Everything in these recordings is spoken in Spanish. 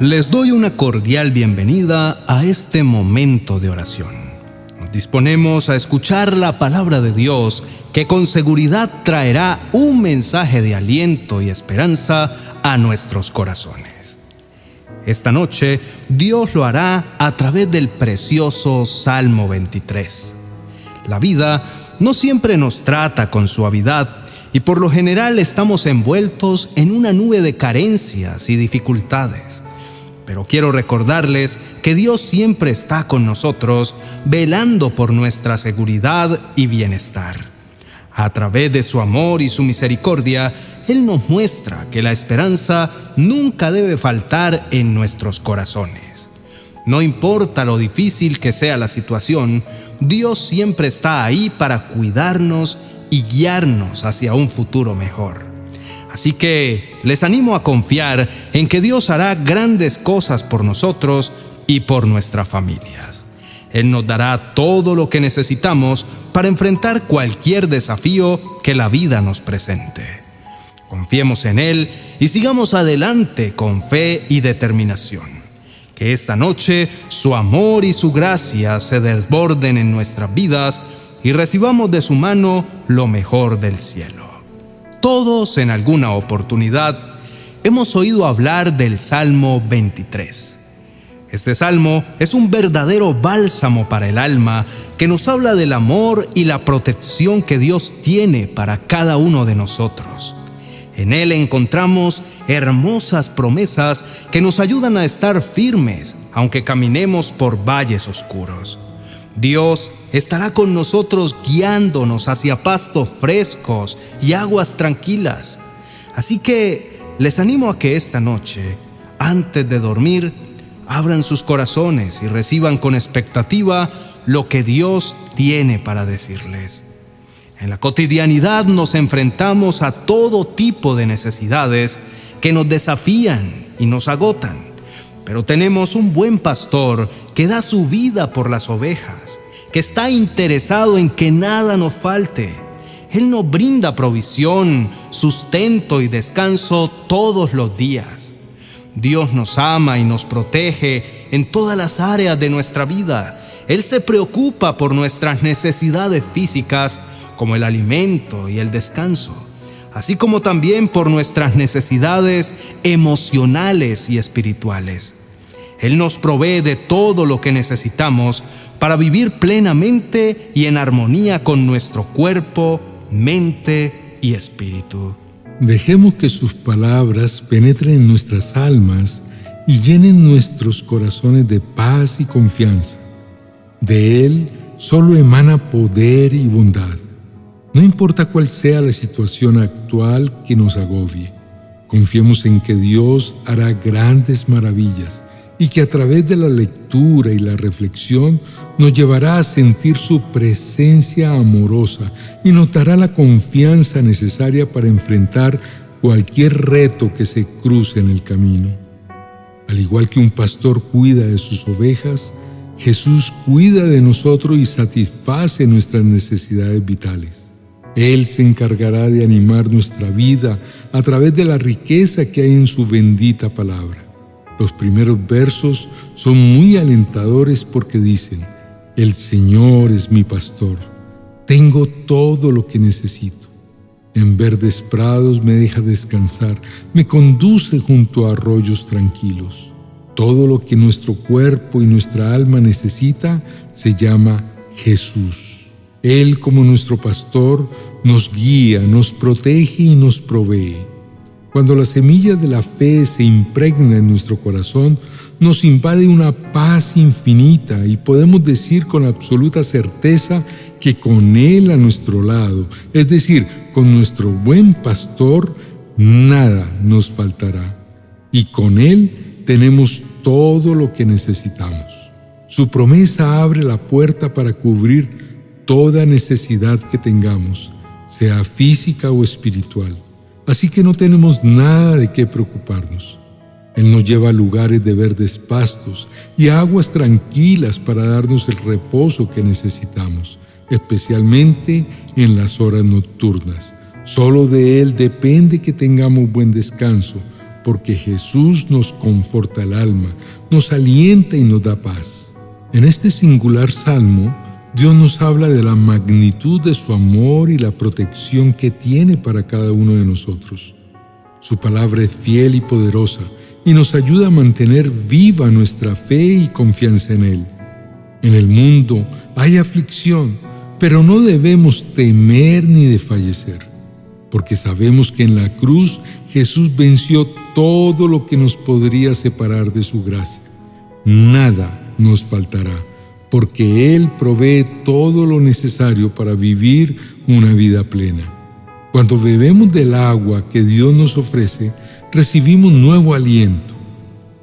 Les doy una cordial bienvenida a este momento de oración. Nos disponemos a escuchar la palabra de Dios que con seguridad traerá un mensaje de aliento y esperanza a nuestros corazones. Esta noche Dios lo hará a través del precioso Salmo 23. La vida no siempre nos trata con suavidad y por lo general estamos envueltos en una nube de carencias y dificultades. Pero quiero recordarles que Dios siempre está con nosotros, velando por nuestra seguridad y bienestar. A través de su amor y su misericordia, Él nos muestra que la esperanza nunca debe faltar en nuestros corazones. No importa lo difícil que sea la situación, Dios siempre está ahí para cuidarnos y guiarnos hacia un futuro mejor. Así que les animo a confiar en que Dios hará grandes cosas por nosotros y por nuestras familias. Él nos dará todo lo que necesitamos para enfrentar cualquier desafío que la vida nos presente. Confiemos en Él y sigamos adelante con fe y determinación. Que esta noche su amor y su gracia se desborden en nuestras vidas y recibamos de su mano lo mejor del cielo. Todos en alguna oportunidad hemos oído hablar del Salmo 23. Este salmo es un verdadero bálsamo para el alma que nos habla del amor y la protección que Dios tiene para cada uno de nosotros. En él encontramos hermosas promesas que nos ayudan a estar firmes aunque caminemos por valles oscuros. Dios estará con nosotros guiándonos hacia pastos frescos y aguas tranquilas. Así que les animo a que esta noche, antes de dormir, abran sus corazones y reciban con expectativa lo que Dios tiene para decirles. En la cotidianidad nos enfrentamos a todo tipo de necesidades que nos desafían y nos agotan. Pero tenemos un buen pastor que da su vida por las ovejas, que está interesado en que nada nos falte. Él nos brinda provisión, sustento y descanso todos los días. Dios nos ama y nos protege en todas las áreas de nuestra vida. Él se preocupa por nuestras necesidades físicas como el alimento y el descanso, así como también por nuestras necesidades emocionales y espirituales. Él nos provee de todo lo que necesitamos para vivir plenamente y en armonía con nuestro cuerpo, mente y espíritu. Dejemos que sus palabras penetren en nuestras almas y llenen nuestros corazones de paz y confianza. De Él solo emana poder y bondad. No importa cuál sea la situación actual que nos agobie, confiemos en que Dios hará grandes maravillas y que a través de la lectura y la reflexión nos llevará a sentir su presencia amorosa y nos dará la confianza necesaria para enfrentar cualquier reto que se cruce en el camino. Al igual que un pastor cuida de sus ovejas, Jesús cuida de nosotros y satisface nuestras necesidades vitales. Él se encargará de animar nuestra vida a través de la riqueza que hay en su bendita palabra. Los primeros versos son muy alentadores porque dicen, el Señor es mi pastor, tengo todo lo que necesito. En verdes prados me deja descansar, me conduce junto a arroyos tranquilos. Todo lo que nuestro cuerpo y nuestra alma necesita se llama Jesús. Él como nuestro pastor nos guía, nos protege y nos provee. Cuando la semilla de la fe se impregna en nuestro corazón, nos invade una paz infinita y podemos decir con absoluta certeza que con Él a nuestro lado, es decir, con nuestro buen pastor, nada nos faltará. Y con Él tenemos todo lo que necesitamos. Su promesa abre la puerta para cubrir toda necesidad que tengamos, sea física o espiritual. Así que no tenemos nada de qué preocuparnos. Él nos lleva a lugares de verdes pastos y aguas tranquilas para darnos el reposo que necesitamos, especialmente en las horas nocturnas. Solo de Él depende que tengamos buen descanso, porque Jesús nos conforta el alma, nos alienta y nos da paz. En este singular salmo, Dios nos habla de la magnitud de su amor y la protección que tiene para cada uno de nosotros. Su palabra es fiel y poderosa y nos ayuda a mantener viva nuestra fe y confianza en Él. En el mundo hay aflicción, pero no debemos temer ni desfallecer, porque sabemos que en la cruz Jesús venció todo lo que nos podría separar de su gracia. Nada nos faltará, porque Él provee todo lo necesario para vivir una vida plena. Cuando bebemos del agua que Dios nos ofrece, recibimos nuevo aliento.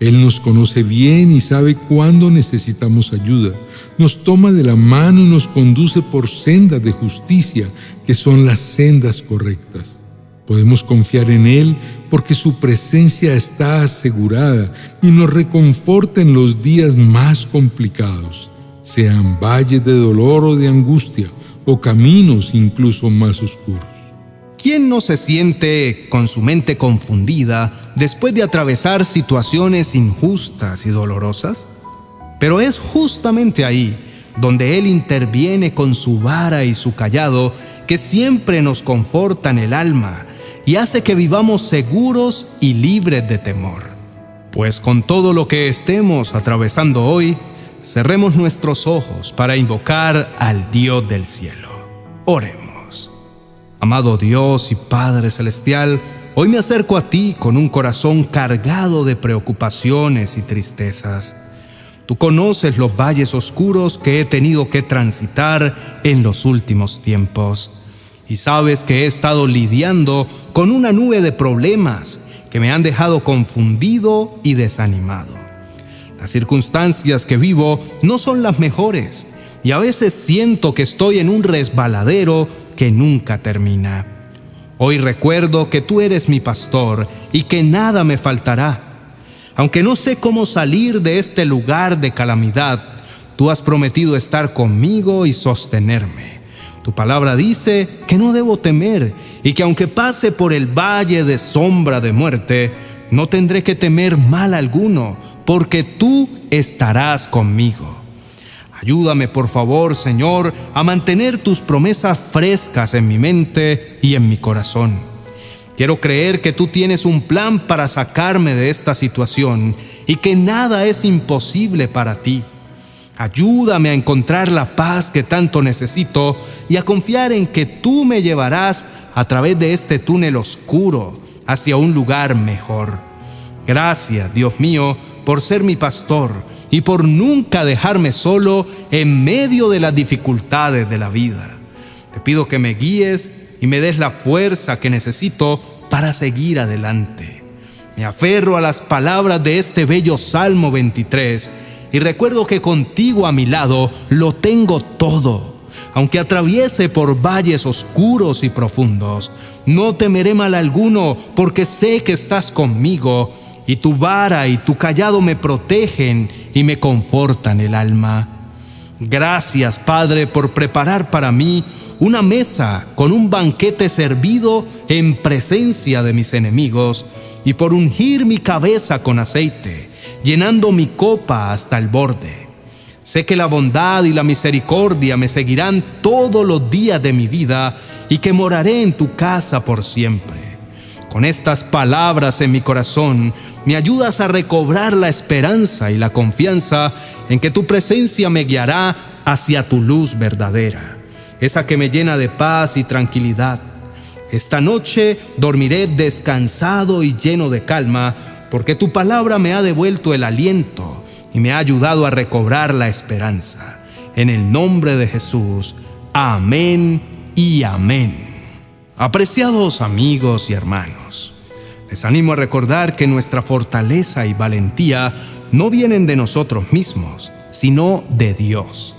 Él nos conoce bien y sabe cuándo necesitamos ayuda. Nos toma de la mano y nos conduce por sendas de justicia, que son las sendas correctas. Podemos confiar en Él porque su presencia está asegurada y nos reconforta en los días más complicados, sean valles de dolor o de angustia, o caminos incluso más oscuros. ¿Quién no se siente con su mente confundida después de atravesar situaciones injustas y dolorosas? Pero es justamente ahí donde Él interviene con su vara y su callado que siempre nos confortan el alma y hace que vivamos seguros y libres de temor. Pues con todo lo que estemos atravesando hoy, cerremos nuestros ojos para invocar al Dios del cielo. Oremos. Amado Dios y Padre Celestial, hoy me acerco a ti con un corazón cargado de preocupaciones y tristezas. Tú conoces los valles oscuros que he tenido que transitar en los últimos tiempos y sabes que he estado lidiando con una nube de problemas que me han dejado confundido y desanimado. Las circunstancias que vivo no son las mejores y a veces siento que estoy en un resbaladero que nunca termina. Hoy recuerdo que tú eres mi pastor y que nada me faltará. Aunque no sé cómo salir de este lugar de calamidad, tú has prometido estar conmigo y sostenerme. Tu palabra dice que no debo temer y que aunque pase por el valle de sombra de muerte, no tendré que temer mal alguno, porque tú estarás conmigo. Ayúdame, por favor, Señor, a mantener tus promesas frescas en mi mente y en mi corazón. Quiero creer que tú tienes un plan para sacarme de esta situación y que nada es imposible para ti. Ayúdame a encontrar la paz que tanto necesito y a confiar en que tú me llevarás a través de este túnel oscuro hacia un lugar mejor. Gracias, Dios mío, por ser mi pastor y por nunca dejarme solo en medio de las dificultades de la vida. Te pido que me guíes y me des la fuerza que necesito para seguir adelante. Me aferro a las palabras de este bello Salmo 23 y recuerdo que contigo a mi lado lo tengo todo. Aunque atraviese por valles oscuros y profundos, no temeré mal alguno porque sé que estás conmigo y tu vara y tu callado me protegen y me confortan el alma. Gracias, Padre, por preparar para mí una mesa con un banquete servido en presencia de mis enemigos y por ungir mi cabeza con aceite, llenando mi copa hasta el borde. Sé que la bondad y la misericordia me seguirán todos los días de mi vida y que moraré en tu casa por siempre. Con estas palabras en mi corazón, me ayudas a recobrar la esperanza y la confianza en que tu presencia me guiará hacia tu luz verdadera, esa que me llena de paz y tranquilidad. Esta noche dormiré descansado y lleno de calma, porque tu palabra me ha devuelto el aliento y me ha ayudado a recobrar la esperanza. En el nombre de Jesús, amén y amén. Apreciados amigos y hermanos, les animo a recordar que nuestra fortaleza y valentía no vienen de nosotros mismos, sino de Dios.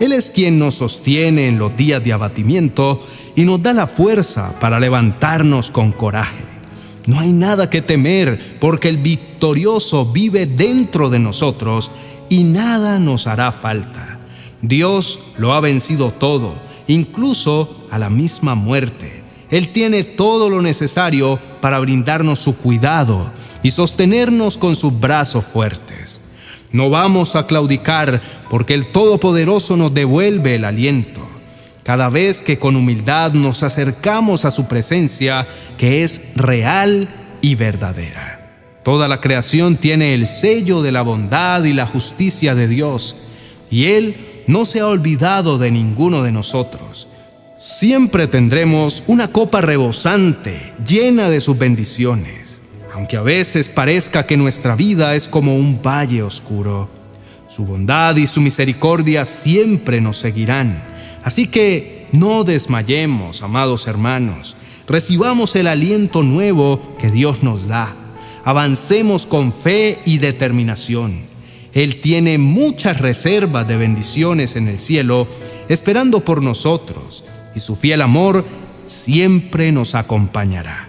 Él es quien nos sostiene en los días de abatimiento y nos da la fuerza para levantarnos con coraje. No hay nada que temer porque el victorioso vive dentro de nosotros y nada nos hará falta. Dios lo ha vencido todo, incluso a la misma muerte. Él tiene todo lo necesario para brindarnos su cuidado y sostenernos con sus brazos fuertes. No vamos a claudicar porque el Todopoderoso nos devuelve el aliento. Cada vez que con humildad nos acercamos a su presencia, que es real y verdadera. Toda la creación tiene el sello de la bondad y la justicia de Dios, y Él no se ha olvidado de ninguno de nosotros. Siempre tendremos una copa rebosante, llena de sus bendiciones, aunque a veces parezca que nuestra vida es como un valle oscuro. Su bondad y su misericordia siempre nos seguirán. Así que no desmayemos, amados hermanos. Recibamos el aliento nuevo que Dios nos da avancemos con fe y determinación. Él tiene muchas reservas de bendiciones en el cielo esperando por nosotros y su fiel amor siempre nos acompañará.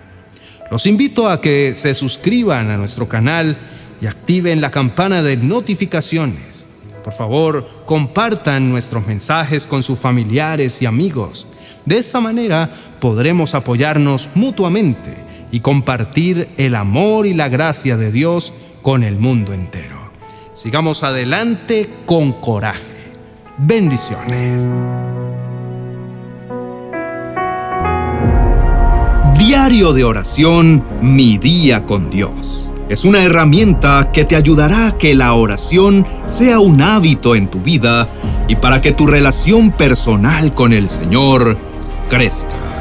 Los invito a que se suscriban a nuestro canal y activen la campana de notificaciones. Por favor, compartan nuestros mensajes con sus familiares y amigos. De esta manera podremos apoyarnos mutuamente y compartir el amor y la gracia de Dios con el mundo entero. Sigamos adelante con coraje. Bendiciones. Diario de oración, mi día con Dios. Es una herramienta que te ayudará a que la oración sea un hábito en tu vida y para que tu relación personal con el Señor crezca.